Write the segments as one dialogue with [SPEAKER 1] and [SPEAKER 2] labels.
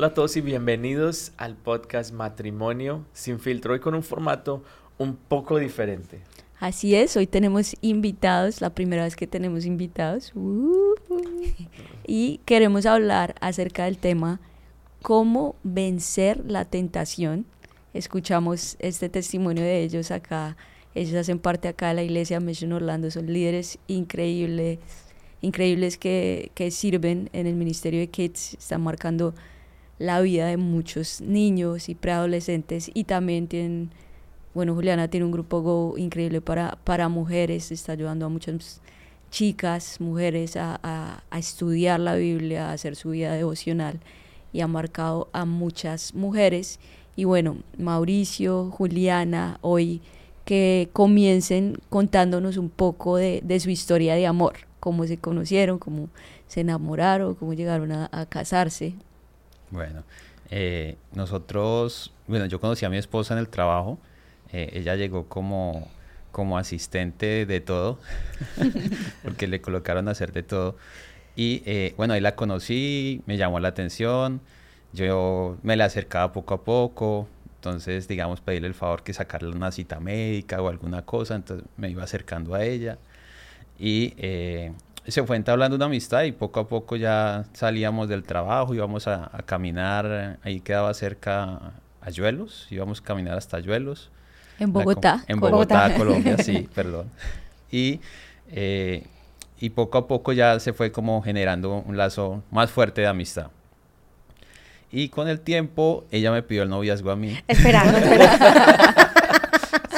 [SPEAKER 1] Hola a todos y bienvenidos al podcast Matrimonio sin filtro, hoy con un formato un poco diferente.
[SPEAKER 2] Así es, hoy tenemos invitados, la primera vez que tenemos invitados, uh, y queremos hablar acerca del tema cómo vencer la tentación. Escuchamos este testimonio de ellos acá, ellos hacen parte acá de la iglesia Mission Orlando, son líderes increíbles, increíbles que, que sirven en el ministerio de Kids, están marcando la vida de muchos niños y preadolescentes y también tienen, bueno, Juliana tiene un grupo Go increíble para, para mujeres, está ayudando a muchas chicas, mujeres a, a, estudiar la Biblia, a hacer su vida devocional y ha marcado a muchas mujeres. Y bueno, Mauricio, Juliana, hoy que comiencen contándonos un poco de, de su historia de amor, cómo se conocieron, cómo se enamoraron, cómo llegaron a, a casarse.
[SPEAKER 3] Bueno, eh, nosotros, bueno, yo conocí a mi esposa en el trabajo. Eh, ella llegó como, como asistente de todo, porque le colocaron a hacer de todo. Y eh, bueno, ahí la conocí, me llamó la atención. Yo me la acercaba poco a poco. Entonces, digamos, pedirle el favor que sacarle una cita médica o alguna cosa. Entonces me iba acercando a ella. Y se fue entablando una amistad y poco a poco ya salíamos del trabajo, íbamos a, caminar, ahí quedaba cerca a Yuelos, íbamos a caminar hasta Yuelos.
[SPEAKER 2] En Bogotá.
[SPEAKER 3] en Bogotá, Colombia, sí, perdón. Y, eh, y poco a poco ya se fue como generando un lazo más fuerte de amistad. Y con el tiempo ella me pidió el noviazgo a mí.
[SPEAKER 4] Espera, no, espera.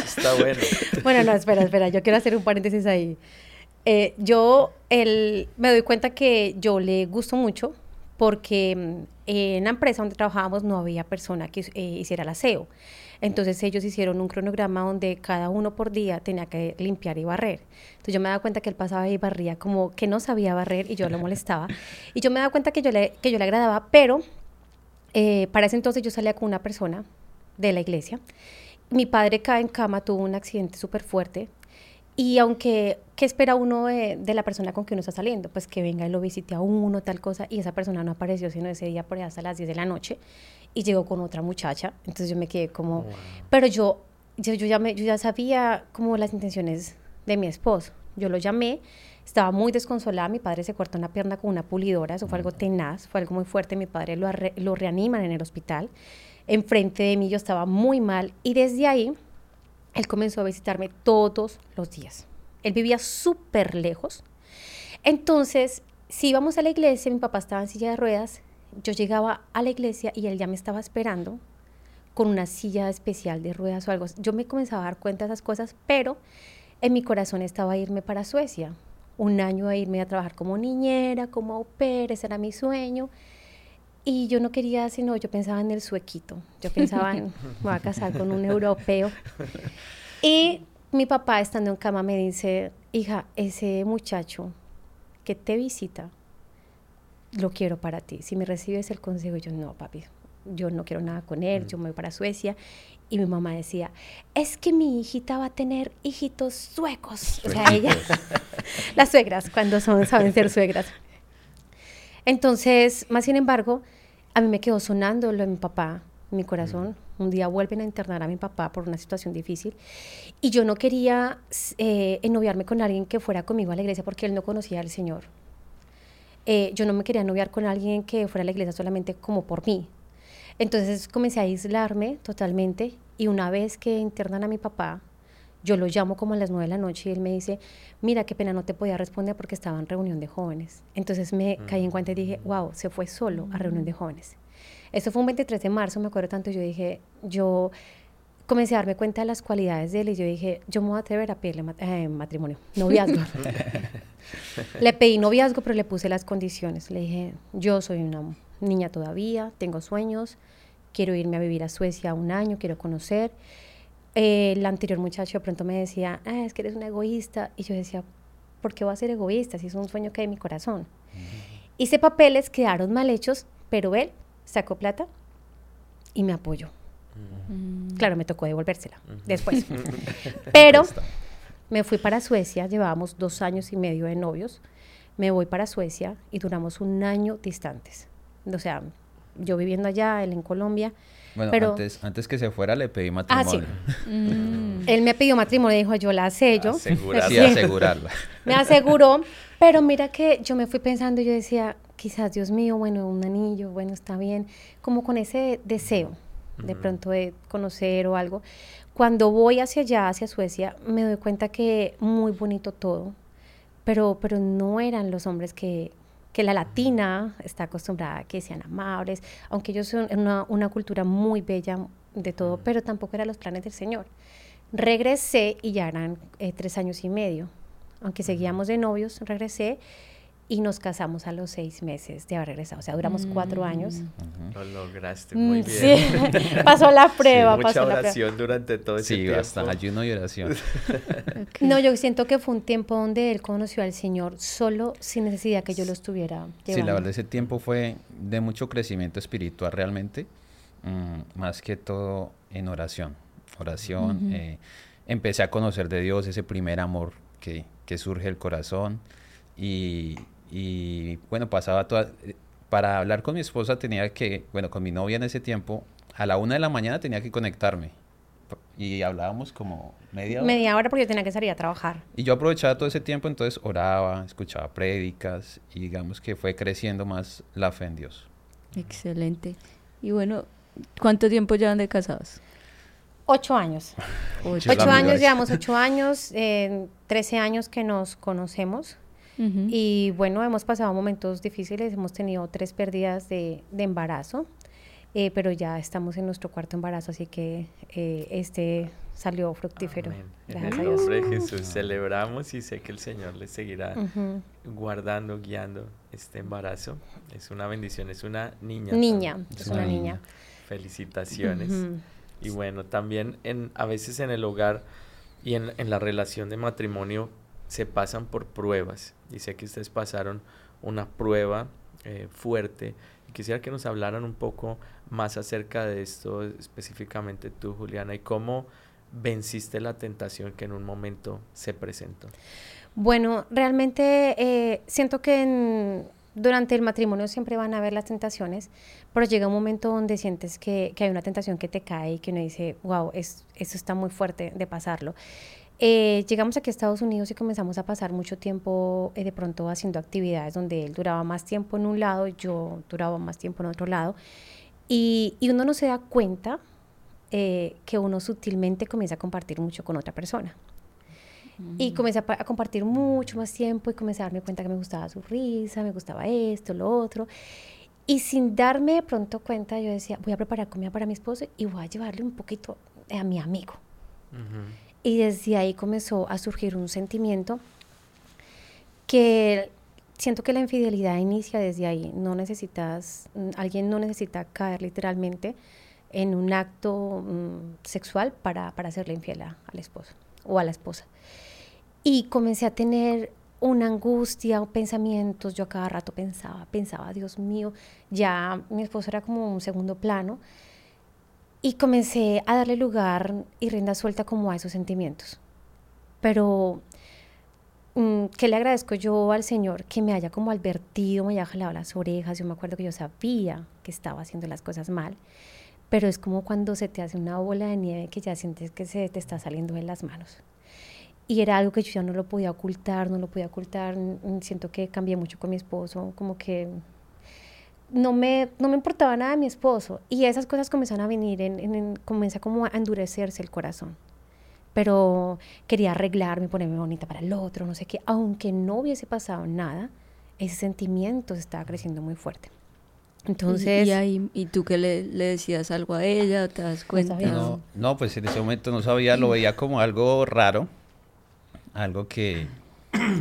[SPEAKER 1] Está bueno.
[SPEAKER 4] Bueno, no, espera, espera, yo quiero hacer un paréntesis ahí. Eh, yo el, me doy cuenta que yo le gusto mucho porque mm, en la empresa donde trabajábamos no había persona que eh, hiciera el aseo. Entonces ellos hicieron un cronograma donde cada uno por día tenía que limpiar y barrer. Entonces yo me daba cuenta que él pasaba y barría como que no sabía barrer y yo lo molestaba. Y yo me daba cuenta que yo le, que yo le agradaba, pero eh, para ese entonces yo salía con una persona de la iglesia. Mi padre cae en cama, tuvo un accidente súper fuerte y aunque, ¿qué espera uno de, la persona con que uno está saliendo? Pues que venga y lo visite a uno, tal cosa, y esa persona no apareció sino ese día por allá hasta las 10 de la noche y llegó con otra muchacha. Entonces yo me quedé como, pero yo, yo, yo, ya me, yo ya sabía como las intenciones de mi esposo. Yo lo llamé, estaba muy desconsolada, mi padre se cortó una pierna con una pulidora, eso fue algo tenaz, fue algo muy fuerte, mi padre lo, lo reaniman en el hospital. Enfrente de mí yo estaba muy mal y desde ahí él comenzó a visitarme todos los días. Él vivía súper lejos. Entonces, si íbamos a la iglesia, mi papá estaba en silla de ruedas, yo llegaba a la iglesia y él ya me estaba esperando con una silla especial de ruedas o algo. Yo me comenzaba a dar cuenta de esas cosas, pero en mi corazón estaba irme para Suecia. Un año a irme a trabajar como niñera, como au pair, ese era mi sueño. Y yo no quería, sino yo pensaba en el suequito. Yo pensaba en, me voy a casar con un europeo. Y mi papá, estando en cama, me dice, hija, ese muchacho que te visita, lo quiero para ti. Si me recibes el consejo, yo no, papi, yo no quiero nada con él, yo me voy para Suecia. Y mi mamá decía, es que mi hijita va a tener hijitos suecos. O sea, ella, las suegras, cuando son, saben ser suegras. Entonces, más sin embargo, a mí me quedó sonando lo de mi papá, mi corazón. Un día vuelven a internar a mi papá por una situación difícil y yo no quería eh, ennoviarme con alguien que fuera conmigo a la iglesia porque él no conocía al Señor. Eh, yo no me quería noviar con alguien que fuera a la iglesia solamente como por mí. Entonces comencé a aislarme totalmente y una vez que internan a mi papá, yo lo llamo como a las nueve de la noche y él me dice, mira, qué pena, no te podía responder porque estaba en reunión de jóvenes. Entonces me caí en cuenta y dije, wow, se fue solo a reunión de jóvenes. Eso fue un 23 de marzo, me acuerdo tanto, yo dije, yo comencé a darme cuenta de las cualidades de él y yo dije, yo me voy a atrever a pedirle eh, matrimonio, noviazgo. le pedí noviazgo, pero le puse las condiciones. Le dije, yo soy una niña todavía, tengo sueños, quiero irme a vivir a Suecia un año, quiero conocer el anterior muchacho de pronto me decía, ah, es que eres un egoísta. Y yo decía, ¿por qué voy a ser egoísta si es un sueño que hay en mi corazón? Hice papeles, quedaron mal hechos, pero él sacó plata y me apoyó. Claro, me tocó devolvérsela después. pero me fui para Suecia, llevábamos dos años y medio de novios. Me voy para Suecia y duramos un año distantes. O sea, yo viviendo allá, él en Colombia.
[SPEAKER 3] Bueno,
[SPEAKER 4] pero,
[SPEAKER 3] antes, antes que se fuera le pedí
[SPEAKER 4] Ah, sí.
[SPEAKER 3] matrimonio.
[SPEAKER 2] Mm.
[SPEAKER 4] Él me pidió matrimonio, dijo, yo la sello.
[SPEAKER 1] Asegurar.
[SPEAKER 3] Sí, asegurarla.
[SPEAKER 4] Me aseguró, pero mira que yo me fui pensando, yo decía, quizás, Dios mío, bueno, un anillo, bueno, está bien, como con ese deseo de pronto de conocer o algo. Cuando voy hacia allá, hacia Suecia, me doy cuenta que muy bonito todo, pero, pero no eran los hombres que, que la latina está acostumbrada a que sean amables, aunque ellos son una, una cultura muy bella de todo, pero tampoco eran los planes del Señor. Regresé y ya eran eh, tres años y medio. Aunque seguíamos de novios, regresé y nos casamos a los seis meses de haber regresado. O sea, duramos cuatro años.
[SPEAKER 3] Ujú.
[SPEAKER 1] Lo lograste
[SPEAKER 4] Mm,
[SPEAKER 1] muy
[SPEAKER 4] sí.
[SPEAKER 1] bien.
[SPEAKER 4] pasó la prueba,
[SPEAKER 1] Mucha
[SPEAKER 4] pasó la prueba.
[SPEAKER 1] oración durante todo ese
[SPEAKER 3] Sí,
[SPEAKER 1] tiempo.
[SPEAKER 3] basta, ayuno y oración.
[SPEAKER 2] Ok.
[SPEAKER 4] No, yo siento que fue un tiempo donde él conoció al Señor solo sin necesidad que yo lo estuviera
[SPEAKER 3] Sí,
[SPEAKER 4] llevando.
[SPEAKER 3] la verdad ese tiempo fue de mucho crecimiento espiritual realmente, mm, más que todo en oración. Oración,
[SPEAKER 2] Ujú.
[SPEAKER 3] eh, empecé a conocer de Dios ese primer amor que, que surge del corazón y, y, bueno, pasaba toda... Para hablar con mi esposa tenía que, bueno, con mi novia en ese tiempo, a la una de la mañana tenía que conectarme y hablábamos como media hora.
[SPEAKER 4] Media hora porque yo tenía que salir a trabajar.
[SPEAKER 3] Y yo aprovechaba todo ese tiempo, entonces oraba, escuchaba prédicas y digamos que fue creciendo más la fe en Dios.
[SPEAKER 2] Excelente. Y bueno, ¿cuánto tiempo llevan de casados?
[SPEAKER 4] Ocho años.
[SPEAKER 2] Ocho.
[SPEAKER 4] Años, llevamos ocho años, eh, trece años que nos conocemos. Y bueno, hemos pasado momentos difíciles, hemos tenido tres pérdidas de, de embarazo, eh, pero ya estamos en nuestro cuarto embarazo, así que eh, este salió fructífero.
[SPEAKER 1] Amén. En el nombre de Jesús celebramos y sé que el Señor les seguirá guardando, guiando este embarazo. Es una bendición, es una niña.
[SPEAKER 4] Niña, es una niña.
[SPEAKER 1] Felicitaciones. Y bueno, también en, a veces en el hogar y en, en la relación de matrimonio se pasan por pruebas. Y sé que ustedes pasaron una prueba eh, fuerte. Quisiera que nos hablaran un poco más acerca de esto, específicamente tú, Juliana, y cómo venciste la tentación que en un momento se presentó.
[SPEAKER 4] Bueno, realmente eh, siento que durante el matrimonio siempre van a haber las tentaciones, pero llega un momento donde sientes que, que hay una tentación que te cae y que uno dice, wow, es, eso está muy fuerte de pasarlo. Eh, llegamos aquí a Estados Unidos y comenzamos a pasar mucho tiempo eh, de pronto haciendo actividades donde él duraba más tiempo en un lado y yo duraba más tiempo en otro lado. Y, y uno no se da cuenta eh, que uno sutilmente comienza a compartir mucho con otra persona. Y comencé a, a compartir mucho más tiempo y comencé a darme cuenta que me gustaba su risa, me gustaba esto, lo otro. Y sin darme de pronto cuenta, yo decía, voy a preparar comida para mi esposo y voy a llevarle un poquito a mi amigo. Y desde ahí comenzó a surgir un sentimiento que siento que la infidelidad inicia desde ahí. No necesitas, mm, alguien no necesita caer literalmente en un acto mm, sexual para, para hacerle infiel a- al esposo o a la esposa. Y comencé a tener una angustia, pensamientos, yo a cada rato pensaba, pensaba, Dios mío, ya mi esposo era como un segundo plano. Y comencé a darle lugar y rienda suelta como a esos sentimientos. Pero, mm, ¿qué le agradezco yo al Señor? Que me haya como advertido, me haya jalado las orejas. Yo me acuerdo que yo sabía que estaba haciendo las cosas mal. Pero es como cuando se te hace una bola de nieve que ya sientes que se te está saliendo de las manos. Y era algo que yo ya no lo podía ocultar, no lo podía ocultar. mm, Siento que cambié mucho con mi esposo, como que no me, no me importaba nada de mi esposo. Y esas cosas comenzaron a venir, en, en- como a endurecerse el corazón. Pero quería arreglarme, ponerme bonita para el otro, no sé qué. Aunque no hubiese pasado nada, ese sentimiento se estaba creciendo muy fuerte. Entonces,
[SPEAKER 2] ¿Y, y ahí, ¿y tú que le, le decías algo a ella? ¿Te das cuenta?
[SPEAKER 3] No, no, pues en ese momento no sabía, lo veía como algo raro, algo que,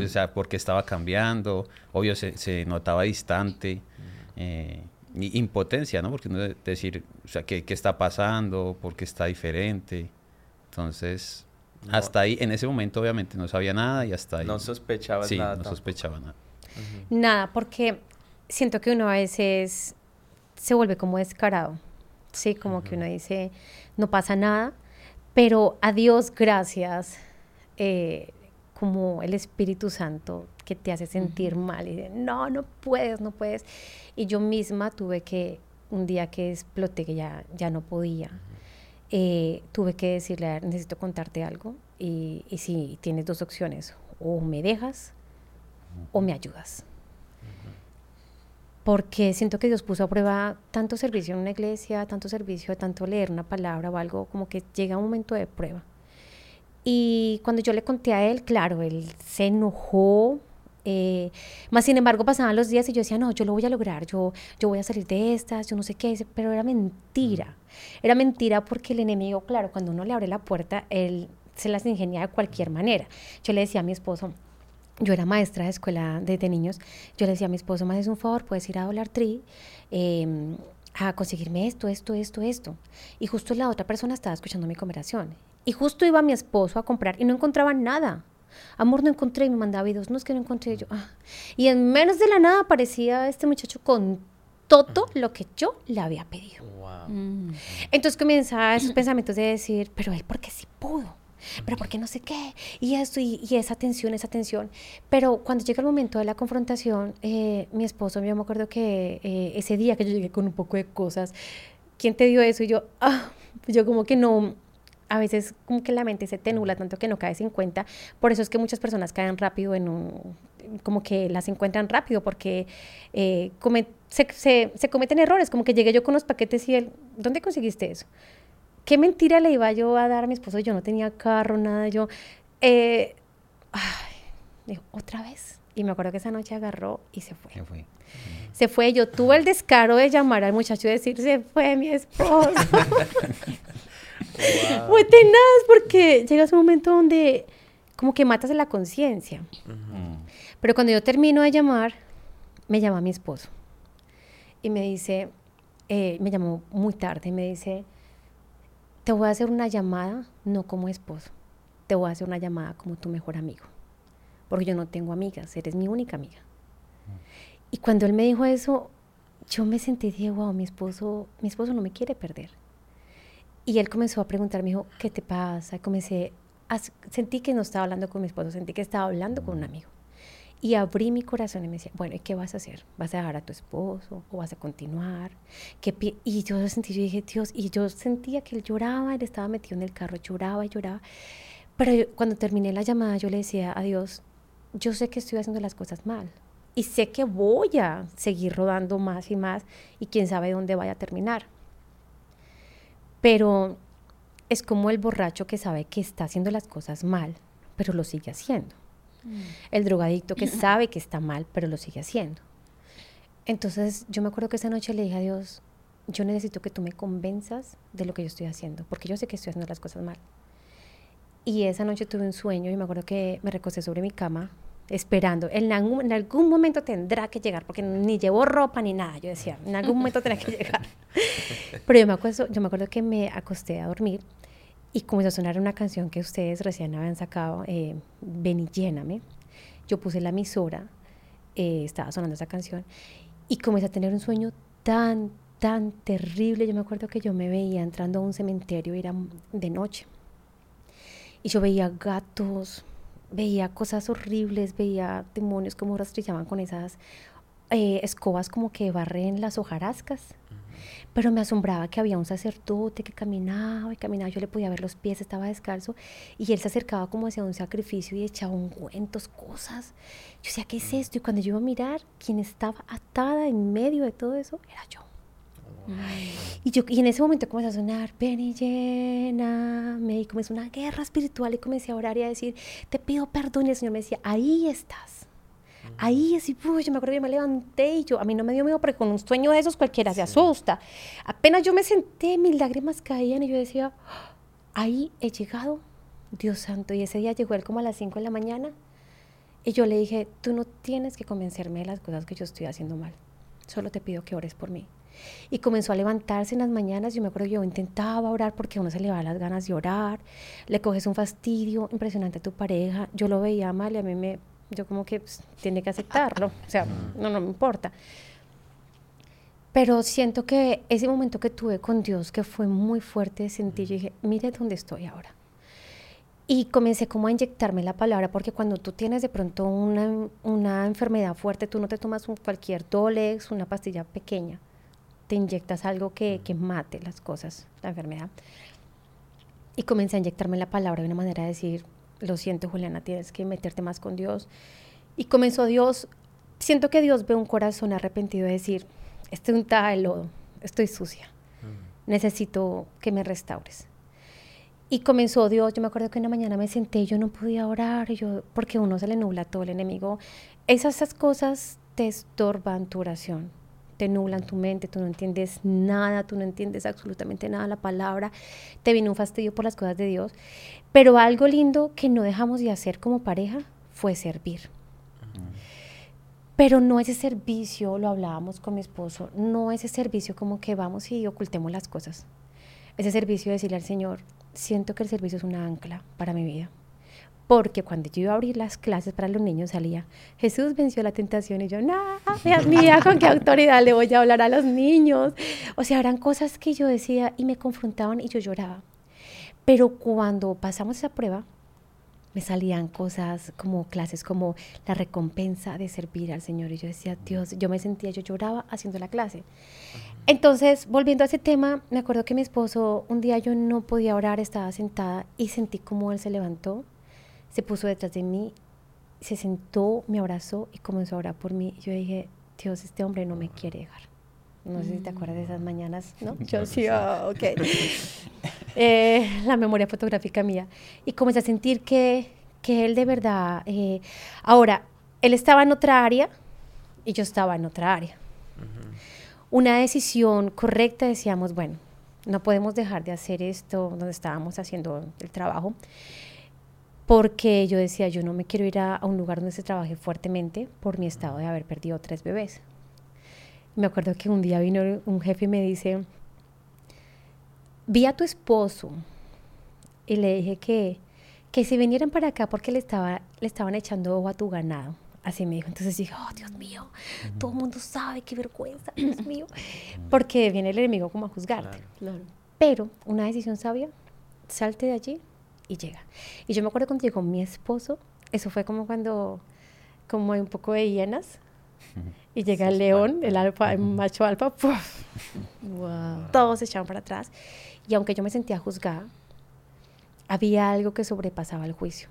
[SPEAKER 3] o sea, porque estaba cambiando, obvio se, se notaba distante, eh, impotencia, ¿no? Porque uno de- decir, o sea, ¿qué, qué está pasando? ¿Por qué está diferente? Entonces,
[SPEAKER 1] No.
[SPEAKER 3] hasta ahí, en ese momento obviamente no sabía nada y hasta ahí.
[SPEAKER 1] No sospechabas
[SPEAKER 3] sí,
[SPEAKER 1] nada.
[SPEAKER 3] no
[SPEAKER 1] tampoco.
[SPEAKER 3] sospechaba nada.
[SPEAKER 4] Nada, porque siento que uno a veces se vuelve como descarado. Sí, como que uno dice, no pasa nada, pero a Dios gracias, eh, como el Espíritu Santo que te hace sentir mal y dice, no, no puedes, no puedes. Y yo misma tuve que un día que exploté, que ya, ya no podía, eh, tuve que decirle, necesito contarte algo. Y, y si tienes dos opciones, o me dejas o me ayudas. Porque siento que Dios puso a prueba tanto servicio en una iglesia, tanto servicio, tanto leer una palabra o algo, como que llega un momento de prueba. Y cuando yo le conté a él, claro, él se enojó, eh, más sin embargo pasaban los días y yo decía, no, yo lo voy a lograr, yo, yo voy a salir de estas, yo no sé qué, pero era mentira. Era mentira porque el enemigo, claro, cuando uno le abre la puerta, él se las ingenia de cualquier manera. Yo le decía a mi esposo, yo era maestra de escuela de, de niños, yo le decía a mi esposo, me haces un favor, puedes ir a Dollar Tree eh, a conseguirme esto, esto, esto, esto. Y justo la otra persona estaba escuchando mi conversación. Y justo iba mi esposo a comprar y no encontraba nada. Amor, no encontré y me mandaba videos. No es que no encontré yo. Ah. Y en menos de la nada aparecía este muchacho con todo lo que yo le había pedido.
[SPEAKER 1] Wow.
[SPEAKER 2] Mm.
[SPEAKER 4] Entonces comienza esos pensamientos de decir, pero él porque sí pudo, pero porque no sé qué, y esto, y, y esa tensión, esa tensión. Pero cuando llega el momento de la confrontación, eh, mi esposo, yo me acuerdo que eh, ese día que yo llegué con un poco de cosas, ¿quién te dio eso? Y yo, ah, yo como que no, a veces como que la mente se te nubla tanto que no caes en cuenta. Por eso es que muchas personas caen rápido en un, como que las encuentran rápido porque eh, come- se, se- se cometen errores, como que llegué yo con los paquetes y él, ¿dónde conseguiste eso? ¿Qué mentira le iba yo a dar a mi esposo? Yo no tenía carro, nada, yo... eh, ay, dijo, ¿otra vez? Y me acuerdo que esa noche agarró y se fue.
[SPEAKER 3] ¿Qué fue?
[SPEAKER 4] Se fue, yo tuve el descaro de llamar al muchacho y decir, se fue mi esposo. Fue tenaz porque llegas a un momento donde como que matas la conciencia. Pero cuando yo termino de llamar, me llama mi esposo. Y me dice, eh, me llamó muy tarde, y me dice, te voy a hacer una llamada, no como esposo, te voy a hacer una llamada como tu mejor amigo. Porque yo no tengo amigas, eres mi única amiga. Y cuando él me dijo eso, yo me sentí, dije, wow, mi esposo, mi esposo no me quiere perder. Y él comenzó a preguntar, me dijo, ¿qué te pasa? Comencé, a, sentí que no estaba hablando con mi esposo, sentí que estaba hablando con un amigo. Y abrí mi corazón y me decía, bueno, ¿y qué vas a hacer? ¿Vas a dejar a tu esposo o vas a continuar? ¿Qué pi-?" y yo sentí, yo dije, Dios, y yo sentía que él lloraba, él estaba metido en el carro, lloraba y lloraba. Pero cuando terminé la llamada, yo le decía a Dios, yo sé que estoy haciendo las cosas mal. Y sé que voy a seguir rodando más y más y quién sabe dónde vaya a terminar. Pero es como el borracho que sabe que está haciendo las cosas mal, pero lo sigue haciendo. El drogadicto que sabe que está mal, pero lo sigue haciendo. Entonces yo me acuerdo que esa noche le dije a Dios, yo necesito que tú me convenzas de lo que yo estoy haciendo, porque yo sé que estoy haciendo las cosas mal. Y esa noche tuve un sueño y me acuerdo que me recosté sobre mi cama esperando. En algún, en algún momento tendrá que llegar, porque ni llevo ropa ni nada. Yo decía, en algún momento tendrá que llegar. Pero yo me, acuerdo, yo me acuerdo que me acosté a dormir y comenzó a sonar una canción que ustedes recién habían sacado, eh, Ven y lléname. Yo puse la emisora, eh, estaba sonando esa canción y comencé a tener un sueño tan, tan terrible. Yo me acuerdo que yo me veía entrando a un cementerio, era de noche. Y yo veía gatos, veía cosas horribles, veía demonios como rastrillaban con esas eh, escobas como que barren las hojarascas. Pero me asombraba que había un sacerdote que caminaba y caminaba, yo le podía ver los pies, estaba descalzo, y él se acercaba como hacia un sacrificio y echaba ungüentos, cosas. Yo decía, ¿qué es esto? Y cuando yo iba a mirar, quien estaba atada en medio de todo eso era yo. Y, yo, y en ese momento comenzó a sonar, ven y lléname, y comenzó una guerra espiritual y comencé a orar y a decir, te pido perdón. Y el Señor me decía, ahí estás. Ahí así, uy, yo me acuerdo que me levanté y yo, a mí no me dio miedo porque con un sueño de esos cualquiera se asusta. Apenas yo me senté, mis lágrimas caían y yo decía, "Ah, ahí he llegado, Dios santo. Y ese día llegó él como a las 5 de la mañana y yo le dije, tú no tienes que convencerme de las cosas que yo estoy haciendo mal. Solo te pido que ores por mí. Y comenzó a levantarse en las mañanas. Yo me acuerdo que yo intentaba orar porque uno se le va las ganas de orar. Le coges un fastidio impresionante a tu pareja. Yo lo veía mal y a mí me. Yo, como que pues, tiene que aceptarlo. O sea, no, no me importa. Pero siento que ese momento que tuve con Dios, que fue muy fuerte, sentí, yo dije, mire dónde estoy ahora. Y comencé como a inyectarme la palabra, porque cuando tú tienes de pronto una, una enfermedad fuerte, tú no te tomas un, cualquier Dolex, una pastilla pequeña, te inyectas algo que, que mate las cosas, la enfermedad. Y comencé a inyectarme la palabra de una manera de decir, lo siento Juliana, tienes que meterte más con Dios. Y comenzó Dios, siento que Dios ve un corazón arrepentido de decir, estoy untada de lodo, estoy sucia, necesito que me restaures. Y comenzó Dios, yo me acuerdo que una mañana me senté y yo no podía orar, yo, porque uno se le nubla todo el enemigo. Esas, esas cosas te estorban tu oración, te nublan tu mente, tú no entiendes nada, tú no entiendes absolutamente nada la palabra, te viene un fastidio por las cosas de Dios. Pero algo lindo que no dejamos de hacer como pareja fue servir. Pero no ese servicio, lo hablábamos con mi esposo, no ese servicio como que vamos y ocultemos las cosas. Ese servicio de decirle al Señor, siento que el servicio es una ancla para mi vida. Porque cuando yo iba a abrir las clases para los niños salía, Jesús venció la tentación y yo, no, Dios mío, ¿con qué autoridad le voy a hablar a los niños? O sea, eran cosas que yo decía y me confrontaban y yo lloraba. Pero cuando pasamos esa prueba, me salían cosas como clases, como la recompensa de servir al Señor. Y yo decía, Dios, yo me sentía, yo lloraba haciendo la clase. Entonces, volviendo a ese tema, me acuerdo que mi esposo, un día yo no podía orar, estaba sentada y sentí como él se levantó, se puso detrás de mí, se sentó, me abrazó y comenzó a orar por mí. Yo dije, Dios, este hombre no me quiere dejar. No sé si te acuerdas de esas mañanas, ¿no? Yo sí, oh, ok. Eh, la memoria fotográfica mía. Y comencé a sentir que, que él de verdad... Eh, ahora, él estaba en otra área y yo estaba en otra área una decisión correcta, decíamos, bueno, no podemos dejar de hacer esto donde estábamos haciendo el trabajo, porque yo decía, yo no me quiero ir a, un lugar donde se trabaje fuertemente por mi estado de haber perdido tres bebés. Me acuerdo que un día vino un jefe y me dice, vi a tu esposo y le dije que, que si vinieran para acá porque le, estaba, le estaban echando ojo a tu ganado. Así me dijo. Entonces dije, oh, Dios mío, todo el mundo sabe, qué vergüenza, Dios mío. Porque viene el enemigo como a juzgarte. Pero una decisión sabia, salte de allí y llega. Y yo me acuerdo cuando llegó mi esposo, eso fue como cuando, como hay un poco de hienas, y llega el león, el alfa, el macho alfa, wow. todos se echaban para atrás. Y aunque yo me sentía juzgada, había algo que sobrepasaba el juicio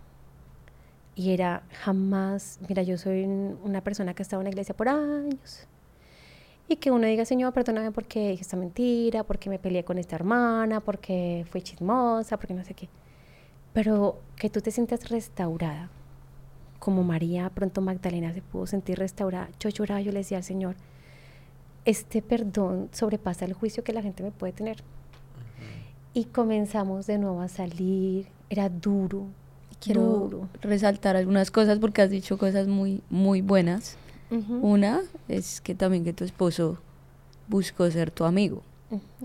[SPEAKER 4] y era jamás, mira, yo soy una persona que ha estado en la iglesia por años. Y que uno diga, Señor, perdóname porque dije esta mentira, porque me peleé con esta hermana, porque fui chismosa, porque no sé qué. Pero que tú te sientas restaurada, como María pronto Magdalena se pudo sentir restaurada. Yo lloraba, yo le decía al Señor, este perdón sobrepasa el juicio que la gente me puede tener. Y comenzamos de nuevo a salir, era duro,
[SPEAKER 2] quiero resaltar algunas cosas porque has dicho cosas muy, muy buenas. Una es que también que tu esposo buscó ser tu amigo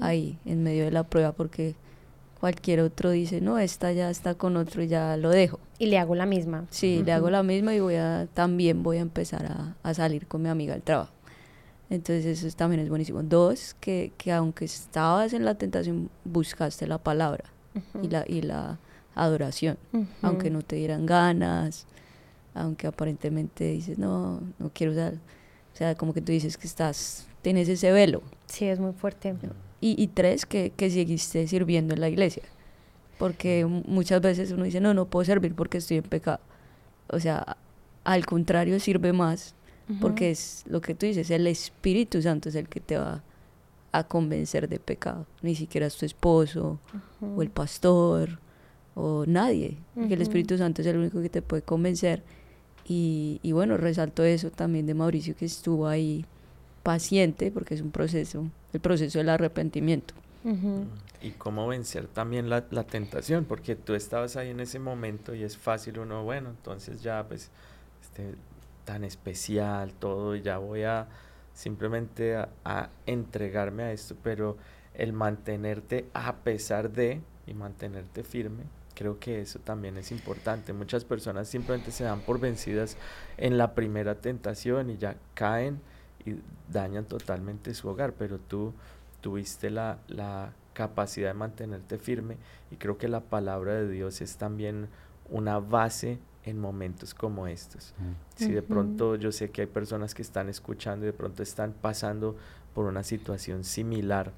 [SPEAKER 2] ahí en medio de la prueba porque cualquier otro dice, no, esta ya está con otro y ya lo dejo.
[SPEAKER 4] Y le hago la misma.
[SPEAKER 2] Sí, le hago la misma y voy a, también voy a empezar a, a salir con mi amiga al trabajo. Entonces eso también es buenísimo. Dos, que, que aunque estabas en la tentación, buscaste la palabra y, la, y la adoración, aunque no te dieran ganas, aunque aparentemente dices, no, no quiero usar, o sea, como que tú dices que estás, tienes ese velo.
[SPEAKER 4] Sí, es muy fuerte.
[SPEAKER 2] Y, y tres, que, que seguiste sirviendo en la iglesia, porque muchas veces uno dice, no, no puedo servir porque estoy en pecado. O sea, al contrario, sirve más, porque es lo que tú dices, el Espíritu Santo es el que te va a convencer de pecado, ni siquiera es tu esposo o el pastor o nadie, que el Espíritu Santo es el único que te puede convencer. Y, y, bueno, resalto eso también de Mauricio que estuvo ahí paciente porque es un proceso, el proceso del arrepentimiento.
[SPEAKER 1] Y cómo vencer también la, la, tentación, porque tú estabas ahí en ese momento y es fácil uno, bueno, entonces ya pues este, tan especial todo, y ya voy a simplemente a, a entregarme a esto, pero el mantenerte a pesar de y mantenerte firme Creo que eso también es importante. Muchas personas simplemente se dan por vencidas en la primera tentación y ya caen y dañan totalmente su hogar, pero tú tuviste la, la capacidad de mantenerte firme y creo que la palabra de Dios es también una base en momentos como estos.
[SPEAKER 3] Mm.
[SPEAKER 1] Si de pronto yo sé que hay personas que están escuchando y de pronto están pasando por una situación similar,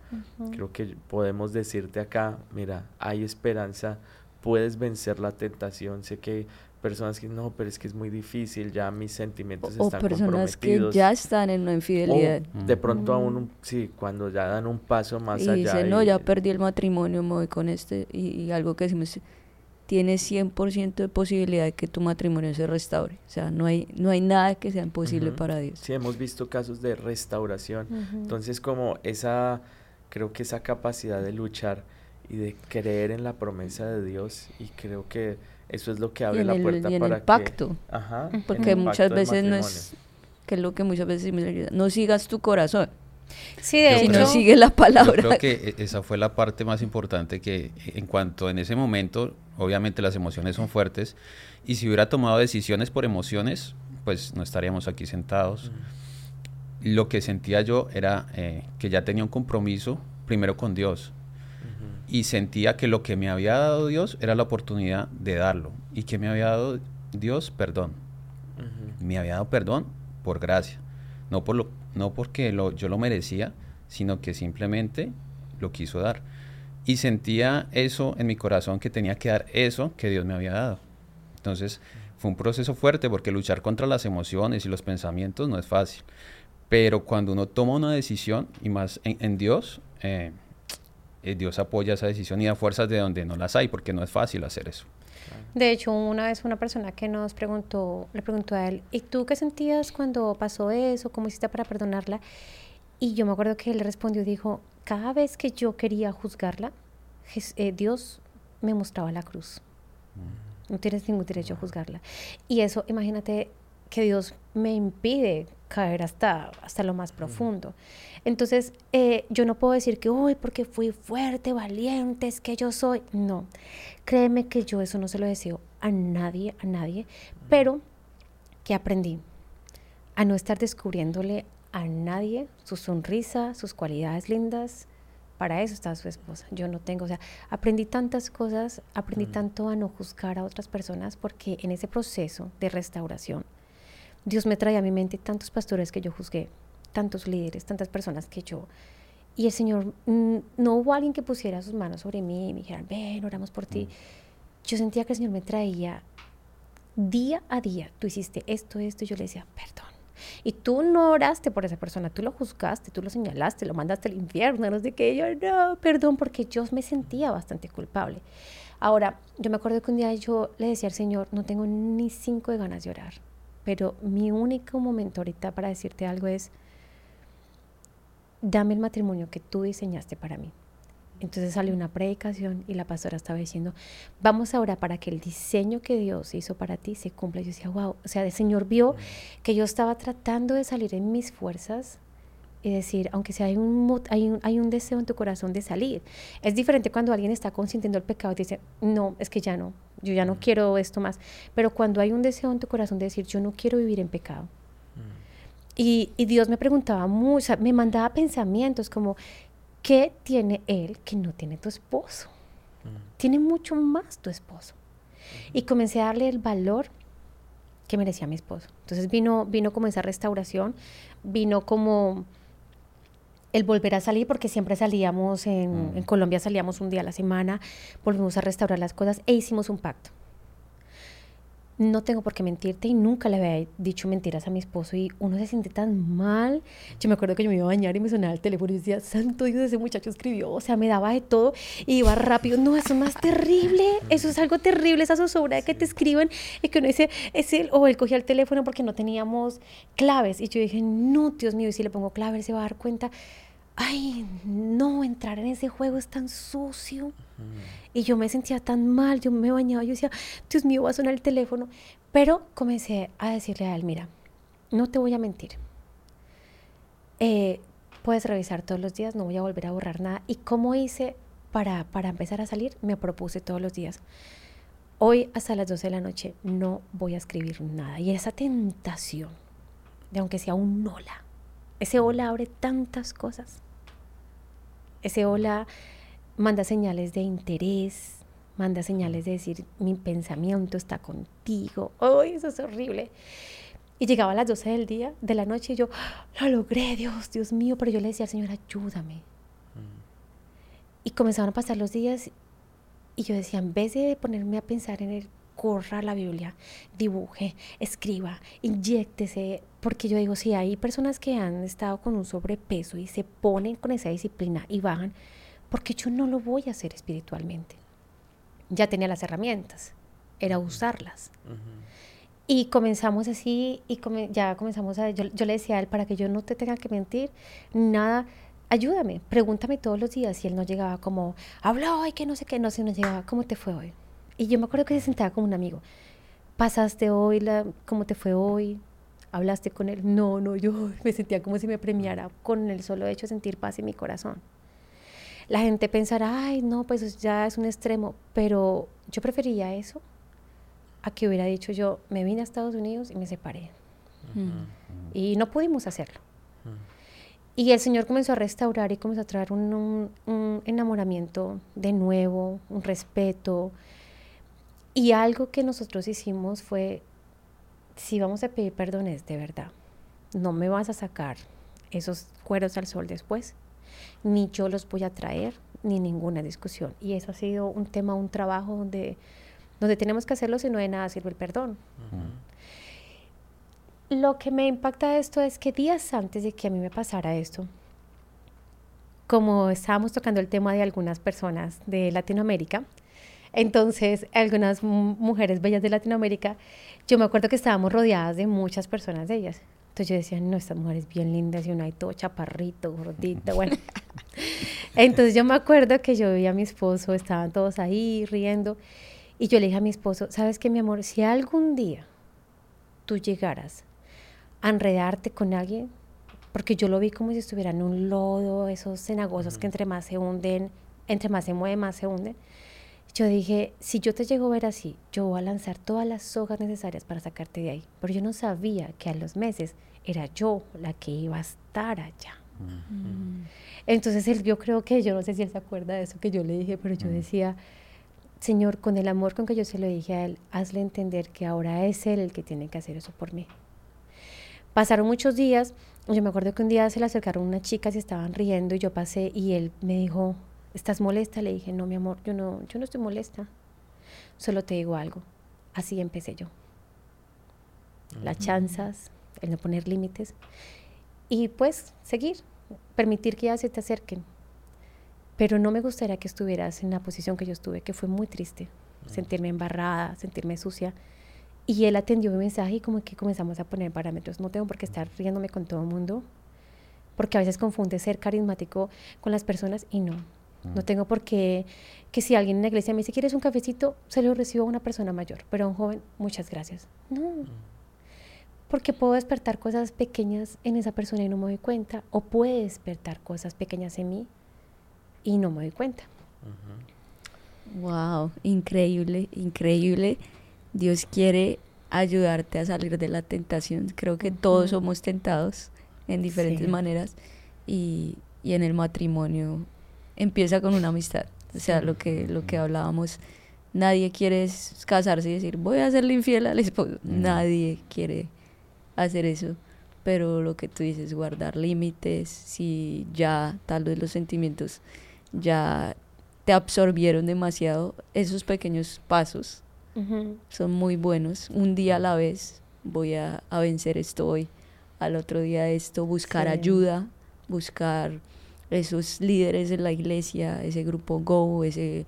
[SPEAKER 1] creo que podemos decirte acá, mira, hay esperanza, puedes vencer la tentación. Sé que personas que no, pero es que es muy difícil, ya mis sentimientos
[SPEAKER 2] O
[SPEAKER 1] están
[SPEAKER 2] personas que
[SPEAKER 1] comprometidos.
[SPEAKER 2] ya están en una infidelidad.
[SPEAKER 1] O de pronto aún, un- sí, cuando ya dan un paso más
[SPEAKER 2] y
[SPEAKER 1] allá.
[SPEAKER 2] dicen, no,
[SPEAKER 1] y-
[SPEAKER 2] ya perdí el matrimonio, me voy con este. Y, y algo que decimos, tienes 100% de posibilidad de que tu matrimonio se restaure. O sea, no hay, no hay nada que sea imposible
[SPEAKER 1] Ujú.
[SPEAKER 2] para Dios.
[SPEAKER 1] Sí, hemos visto casos de restauración.
[SPEAKER 4] Ujú.
[SPEAKER 1] Entonces, como esa, creo que esa capacidad de luchar y de creer en la promesa de Dios, y creo que eso es lo que
[SPEAKER 2] Y
[SPEAKER 1] abre
[SPEAKER 2] en
[SPEAKER 1] la
[SPEAKER 2] el,
[SPEAKER 1] puerta
[SPEAKER 2] y en
[SPEAKER 1] para
[SPEAKER 2] el
[SPEAKER 1] que-
[SPEAKER 2] pacto.
[SPEAKER 1] Ajá, en
[SPEAKER 2] Porque
[SPEAKER 1] el
[SPEAKER 2] muchas
[SPEAKER 1] pacto
[SPEAKER 2] veces no es, que es lo que muchas veces decimos, no sigas tu corazón,
[SPEAKER 4] Sí, de
[SPEAKER 3] Yo
[SPEAKER 4] hecho,
[SPEAKER 2] sigue la
[SPEAKER 3] Yo
[SPEAKER 2] palabra.
[SPEAKER 3] creo que e- esa fue la parte más importante que en cuanto en ese momento, obviamente las emociones son fuertes y si hubiera tomado decisiones por emociones, pues no estaríamos aquí sentados. Lo que sentía yo era eh, que ya tenía un compromiso primero con Dios. Y sentía que lo que me había dado Dios era la oportunidad de darlo y que me había dado Dios perdón. Me había dado perdón por gracia, no, por lo, no porque lo, yo lo merecía, sino que simplemente lo quiso dar. Y sentía eso en mi corazón, que tenía que dar eso que Dios me había dado. Entonces fue un proceso fuerte porque luchar contra las emociones y los pensamientos no es fácil. Pero cuando uno toma una decisión, y más en, en Dios, eh, eh, Dios apoya esa decisión y da fuerzas de donde no las hay, porque no es fácil hacer eso.
[SPEAKER 4] de hecho, una vez una persona que nos preguntó, le preguntó a él, ¿y tú qué sentías cuando pasó eso? ¿Cómo hiciste para perdonarla? Y yo me acuerdo que él respondió dijo, cada vez que yo quería juzgarla, eh, Dios me mostraba la cruz. No tienes ningún derecho a juzgarla. Y eso, imagínate que Dios me impide caer hasta, hasta lo más profundo. Entonces, eh, yo no puedo decir que, uy, porque fui fuerte, valiente, es que yo soy. No, créeme que yo eso no se lo deseo a nadie, a nadie, pero que aprendí a no estar descubriéndole a nadie su sonrisa, sus cualidades lindas. Para eso está su esposa. Yo no tengo, o sea, aprendí tantas cosas, aprendí
[SPEAKER 1] Mm.
[SPEAKER 4] tanto a no juzgar a otras personas porque en ese proceso de restauración, Dios me trae a mi mente tantos pastores que yo juzgué, tantos líderes, tantas personas que yo... Y el Señor, mm, no hubo alguien que pusiera sus manos sobre mí y me dijeran, ven, oramos por ti. Yo sentía que el Señor me traía día a día, tú hiciste esto, esto, y yo le decía, perdón. Y tú no oraste por esa persona, tú lo juzgaste, tú lo señalaste, lo mandaste al infierno, no sé qué. Yo, no, perdón, porque yo me sentía bastante culpable. Ahora, yo me acuerdo que un día yo le decía al Señor, no tengo ni cinco de ganas de orar, pero mi único momento ahorita para decirte algo es, dame el matrimonio que tú diseñaste para mí. Entonces salió una predicación y la pastora estaba diciendo, vamos ahora para que el diseño que Dios hizo para ti se cumpla. Yo decía, wow, o sea, el Señor vio que yo estaba tratando de salir en mis fuerzas y decir, aunque sea hay un, hay un, hay un deseo en tu corazón de salir. Es diferente cuando alguien está consintiendo el pecado y dice, no, es que ya no, yo ya no quiero esto más. Pero cuando hay un deseo en tu corazón de decir, yo no quiero vivir en pecado. Y, y Dios me preguntaba mucho, me mandaba pensamientos como, ¿qué tiene él que no tiene tu esposo? Tiene mucho más tu esposo. Y comencé a darle el valor que merecía mi esposo. Entonces vino, vino como esa restauración, vino como el volver a salir, porque siempre salíamos en,
[SPEAKER 3] Mm.
[SPEAKER 4] en Colombia, salíamos un día a la semana, volvimos a restaurar las cosas e hicimos un pacto. No tengo por qué mentirte y nunca le había dicho mentiras a mi esposo y uno se siente tan mal. Yo me acuerdo que yo me iba a bañar y me sonaba el teléfono y decía, santo Dios, ese muchacho escribió, o sea, me daba de todo y iba rápido. No, eso es más terrible, eso es algo terrible, esa zozobra de que te escriban y que uno dice, es él, o él cogía el teléfono porque no teníamos claves. Y yo dije, no, Dios mío, y si le pongo claves se va a dar cuenta. Ay, no, entrar en ese juego es tan sucio. Y yo me sentía tan mal, yo me bañaba, yo decía, Dios mío, va a sonar el teléfono. Pero comencé a decirle a él, mira, no te voy a mentir. Eh, puedes revisar todos los días, no voy a volver a borrar nada. ¿Y cómo hice para, para empezar a salir? Me propuse todos los días. Hoy hasta las 12 de la noche no voy a escribir nada. Y esa tentación de aunque sea un hola, ese hola abre tantas cosas. Ese hola manda señales de interés, manda señales de decir, mi pensamiento está contigo. ¡Ay, eso es horrible! Y llegaba a las 12 del día, de la noche, y yo, lo logré, Dios, Dios mío, pero yo le decía al Señor, ayúdame. Mm. Y comenzaban a pasar los días y yo decía, en vez de ponerme a pensar en el corra la Biblia, dibuje, escriba, inyectese, porque yo digo, si hay personas que han estado con un sobrepeso y se ponen con esa disciplina y bajan, porque yo no lo voy a hacer espiritualmente. Ya tenía las herramientas, era usarlas. Y comenzamos así y ya comenzamos a, yo, le decía a él, para que yo no te tenga que mentir, nada, ayúdame, pregúntame todos los días. Y él no llegaba como, habló hoy, que no sé qué, no sé, no llegaba, ¿cómo te fue hoy? Y yo me acuerdo que se sentaba como un amigo, ¿pasaste hoy, la, cómo te fue hoy? ¿Hablaste con él? No, no, yo me sentía como si me premiara con el solo hecho de sentir paz en mi corazón. La gente pensará, ay, no, pues ya es un extremo, pero yo prefería eso a que hubiera dicho yo, me vine a Estados Unidos y me separé. Y no pudimos hacerlo. Y el Señor comenzó a restaurar y comenzó a traer un, enamoramiento de nuevo, un respeto. Y algo que nosotros hicimos fue, si vamos a pedir perdones de verdad, no me vas a sacar esos cueros al sol después, ni yo los voy a traer, ni ninguna discusión. Y eso ha sido un tema, un trabajo donde donde tenemos que hacerlo si no de nada sirve el perdón. Lo que me impacta esto es que días antes de que a mí me pasara esto, como estábamos tocando el tema de algunas personas de Latinoamérica, entonces algunas mujeres bellas de Latinoamérica, yo me acuerdo que estábamos rodeadas de muchas personas de ellas. Entonces yo decía, no, estas mujeres bien lindas y una hay todo chaparrito, gordito, bueno. Entonces yo me acuerdo que yo vi a mi esposo, estaban todos ahí riendo y yo le dije a mi esposo, ¿sabes qué, mi amor? Si algún día tú llegaras a enredarte con alguien, porque yo lo vi como si estuviera en un lodo, esos cenagosos que entre más se hunden, entre más se mueven, más se hunden. Yo dije, si yo te llego a ver así, yo voy a lanzar todas las sogas necesarias para sacarte de ahí. Pero yo no sabía que a los meses era yo la que iba a estar allá. Entonces él, yo creo que, yo no sé si él se acuerda de eso que yo le dije, pero yo decía, Señor, con el amor con que yo se lo dije a él, hazle entender que ahora es él el que tiene que hacer eso por mí. Pasaron muchos días, yo me acuerdo que un día se le acercaron unas chicas y estaban riendo y yo pasé y él me dijo, ¿estás molesta? Le dije, no, mi amor, yo no, yo no estoy molesta, solo te digo algo. Así empecé yo. Las chanzas, el no poner límites y pues seguir, permitir que ya se te acerquen pero no me gustaría que estuvieras en la posición que yo estuve, que fue muy triste, sentirme embarrada, sentirme sucia. Y él atendió mi mensaje y como que comenzamos a poner parámetros. No tengo por qué estar riéndome con todo el mundo, porque a veces confunde ser carismático con las personas y no. No tengo por qué que si alguien en la iglesia me dice, ¿quieres un cafecito? Se lo recibo a una persona mayor, pero a un joven, muchas gracias. No. Porque puedo despertar cosas pequeñas en esa persona y no me doy cuenta, o puede despertar cosas pequeñas en mí y no me doy cuenta.
[SPEAKER 2] Wow, increíble, increíble. Dios quiere ayudarte a salir de la tentación. Creo que todos somos tentados en diferentes maneras y, y, en el matrimonio empieza con una amistad. O sea, lo que, lo que hablábamos, nadie quiere casarse y decir, voy a hacerle infiel al esposo. Nadie quiere hacer eso. Pero lo que tú dices, guardar límites, si ya tal vez los sentimientos ya te absorbieron demasiado, esos pequeños pasos son muy buenos. Un día a la vez voy a, vencer esto hoy, al otro día esto, buscar ayuda, buscar esos líderes de la iglesia, ese grupo Go, ese,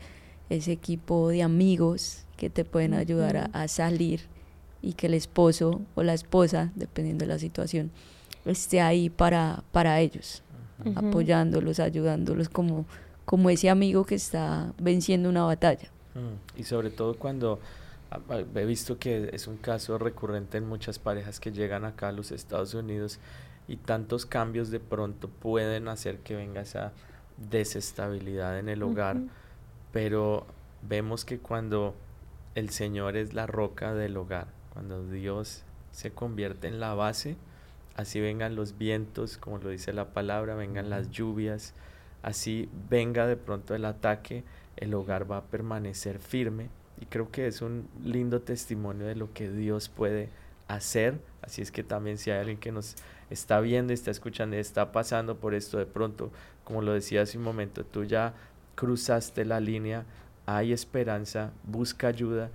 [SPEAKER 2] ese equipo de amigos que te pueden ayudar a, salir y que el esposo o la esposa, dependiendo de la situación, esté ahí para, para ellos, apoyándolos, ayudándolos como como ese amigo que está venciendo una batalla.
[SPEAKER 1] Mm, y sobre todo cuando he visto que es un caso recurrente en muchas parejas que llegan acá a los Estados Unidos y tantos cambios de pronto pueden hacer que venga esa desestabilidad en el hogar, pero vemos que cuando el Señor es la roca del hogar, cuando Dios se convierte en la base, así vengan los vientos, como lo dice la palabra, vengan las lluvias, así venga de pronto el ataque, el hogar va a permanecer firme y creo que es un lindo testimonio de lo que Dios puede hacer. Así es que también si hay alguien que nos está viendo, está escuchando, está pasando por esto de pronto, como lo decía hace un momento, tú ya cruzaste la línea, hay esperanza, busca ayuda.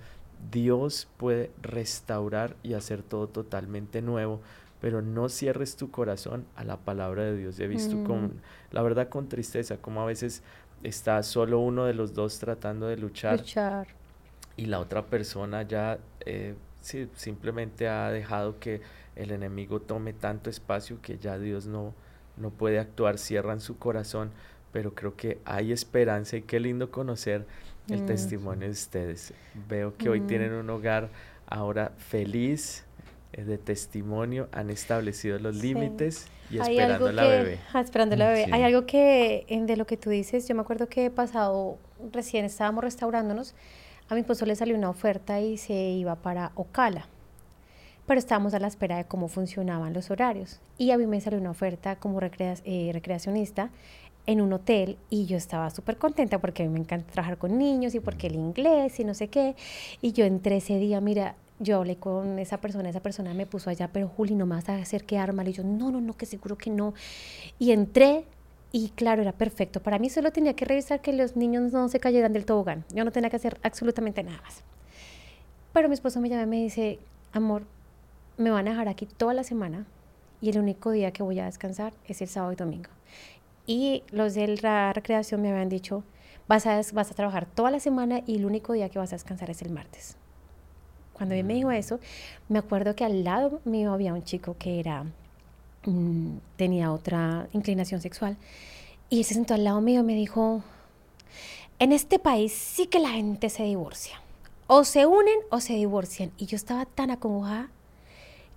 [SPEAKER 1] Dios puede restaurar y hacer todo totalmente nuevo, pero no cierres tu corazón a la palabra de Dios. He visto con, mm. la verdad, con tristeza, como a veces está solo uno de los dos tratando de luchar.
[SPEAKER 4] luchar.
[SPEAKER 1] Y la otra persona ya eh, sí, simplemente ha dejado que el enemigo tome tanto espacio que ya Dios no, no puede actuar, cierran su corazón, pero creo que hay esperanza y qué lindo conocer el mm. testimonio de ustedes. Veo que hoy mm. tienen un hogar ahora feliz, eh, de testimonio, han establecido los límites y esperando la bebé.
[SPEAKER 4] Ah, esperando la bebé. Hay algo que, de lo que tú dices, yo me acuerdo que he pasado, recién estábamos restaurándonos, a mi esposo le salió una oferta y se iba para Ocala pero estábamos a la espera de cómo funcionaban los horarios. Y a mí me salió una oferta como eh, recreacionista en un hotel y yo estaba súper contenta porque a mí me encanta trabajar con niños y porque el inglés y no sé qué. Y yo entré ese día, mira, yo hablé con esa persona, esa persona me puso allá, pero Juli, no me vas a hacer quedar mal. Y yo, no, no, no, que seguro que no. Y entré y claro, era perfecto. Para mí solo tenía que revisar que los niños no se cayeran del tobogán. Yo no tenía que hacer absolutamente nada más. Pero mi esposo me llama y me dice, amor, me van a dejar aquí toda la semana y el único día que voy a descansar es el sábado y domingo. Y los de la recreación me habían dicho, vas a, vas a trabajar toda la semana y el único día que vas a descansar es el martes. Cuando él me dijo mm. eso, me acuerdo que al lado mío había un chico que era, mm, tenía otra inclinación sexual y él se sentó al lado mío y me dijo, en este país sí que la gente se divorcia. O se unen o se divorcian. Y yo estaba tan acongojada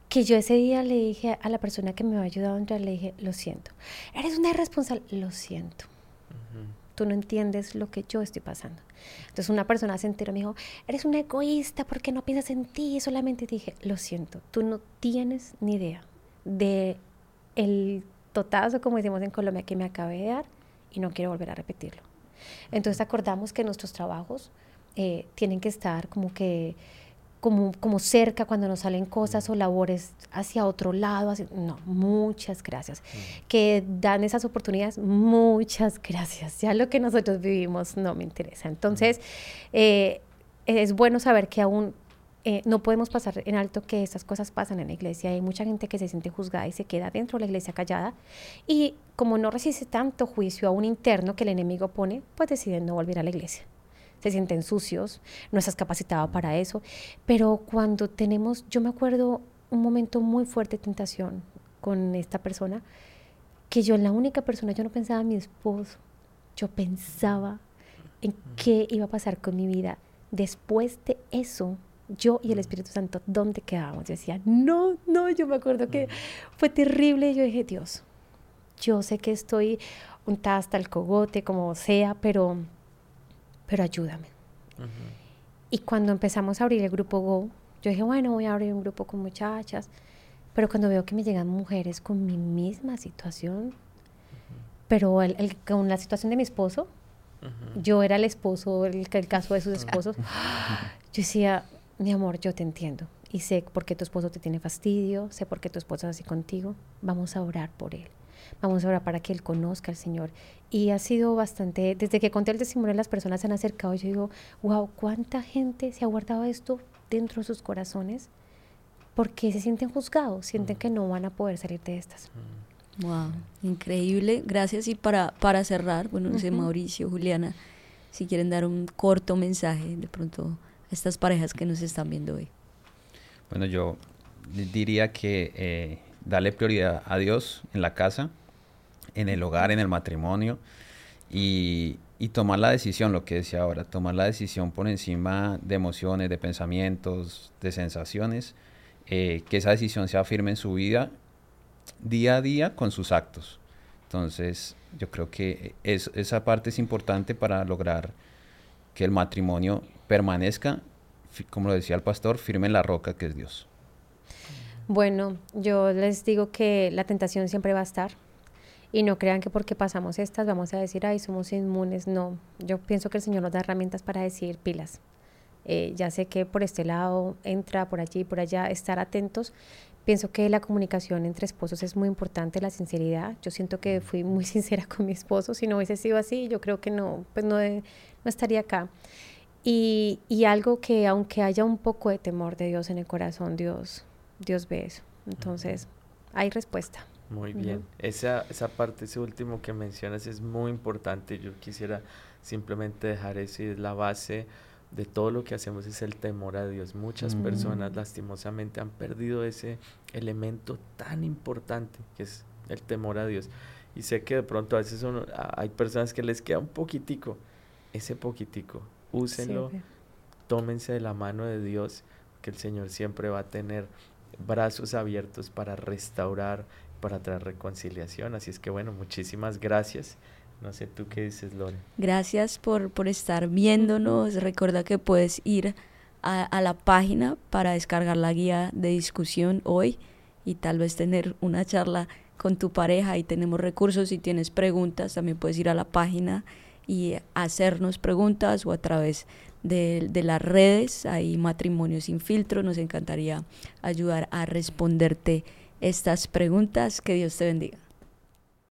[SPEAKER 4] que yo ese día le dije a la persona que me había ayudado a entrar, le dije, lo siento, eres una irresponsable, lo siento. Tú no entiendes lo que yo estoy pasando. Entonces una persona se enteró, me dijo, eres una egoísta porque no piensas en ti. solamente dije, lo siento, tú no tienes ni idea de el totazo, como decimos en Colombia, que me acabé de dar y no quiero volver a repetirlo. Entonces acordamos que nuestros trabajos eh, tienen que estar como que como, como cerca cuando nos salen cosas o labores hacia otro lado. no, muchas gracias. Que dan esas oportunidades, muchas gracias. Ya lo que nosotros vivimos no me interesa. Entonces, eh, es bueno saber que aún eh, no podemos pasar en alto que estas cosas pasan en la iglesia. Hay mucha gente que se siente juzgada y se queda dentro de la iglesia callada. Y como no resiste tanto juicio a un interno que el enemigo pone, pues deciden no volver a la iglesia se sienten sucios, no estás capacitado para eso. Pero cuando tenemos, yo me acuerdo un momento muy fuerte de tentación con esta persona, que yo la única persona, yo no pensaba en mi esposo, yo pensaba en qué iba a pasar con mi vida. Después de eso, yo y el Espíritu Santo, ¿dónde quedábamos? Yo decía, no, no, yo me acuerdo que fue terrible. Yo dije, Dios, yo sé que estoy untada hasta el cogote, como sea, pero pero ayúdame. Y cuando empezamos a abrir el grupo Go, yo dije, bueno, voy a abrir un grupo con muchachas, pero cuando veo que me llegan mujeres con mi misma situación, pero el, con la situación de mi esposo, yo era el esposo, el, el caso de sus esposos, yo decía, mi amor, yo te entiendo y sé por qué tu esposo te tiene fastidio, sé por qué tu esposo es así contigo, vamos a orar por él. Vamos a orar para que él conozca al Señor. Y ha sido bastante, desde que conté el testimonio, las personas se han acercado. Yo digo, wow, ¿cuánta gente se ha guardado esto dentro de sus corazones? Porque se sienten juzgados, sienten mm. que no van a poder salir de estas.
[SPEAKER 2] Wow, mm. increíble. Gracias. Y para, para cerrar, bueno, no sé, Mauricio, Juliana, si quieren dar un corto mensaje de pronto estas parejas que nos están viendo hoy.
[SPEAKER 3] Bueno, yo diría que eh, darle prioridad a Dios en la casa, en el hogar, en el matrimonio y, tomar la decisión, lo que decía ahora, tomar la decisión por encima de emociones, de pensamientos, de sensaciones, eh, que esa decisión sea firme en su vida día a día con sus actos. Entonces, yo creo que esa parte es importante para lograr que el matrimonio permanezca, como lo decía el pastor, firme en la roca que es Dios.
[SPEAKER 4] Bueno, yo les digo que la tentación siempre va a estar Y no crean que porque pasamos estas vamos a decir, ay, somos inmunes. No, yo pienso que el Señor nos da herramientas para decir pilas. Eh, ya sé que por este lado entra, por allí, por allá, estar atentos. Pienso que la comunicación entre esposos es muy importante, la sinceridad. Yo siento que fui muy sincera con mi esposo. Si no hubiese sido así, yo creo que no, pues no, no estaría acá. Y, y, algo que aunque haya un poco de temor de Dios en el corazón, Dios, Dios ve eso. Entonces, hay respuesta.
[SPEAKER 1] Muy bien. Esa, esa parte, ese último que mencionas es muy importante. Yo quisiera simplemente dejar eso y es la base de todo lo que hacemos es el temor a Dios. Muchas personas lastimosamente han perdido ese elemento tan importante que es el temor a Dios. Y sé que de pronto a veces hay personas que les queda un poquitico, ese poquitico, úsenlo, tómense de la mano de Dios, que el Señor siempre va a tener brazos abiertos para restaurar, para traer reconciliación. Así es que bueno, muchísimas gracias. No sé tú qué dices, Lore.
[SPEAKER 2] Gracias por, por estar viéndonos. Recuerda que puedes ir a, a, la página para descargar la guía de discusión hoy y tal vez tener una charla con tu pareja. y tenemos recursos. Si tienes preguntas, también puedes ir a la página y hacernos preguntas o a través de, las redes. Hay matrimonio sin filtro. Nos encantaría ayudar a responderte estas preguntas. Que Dios te bendiga.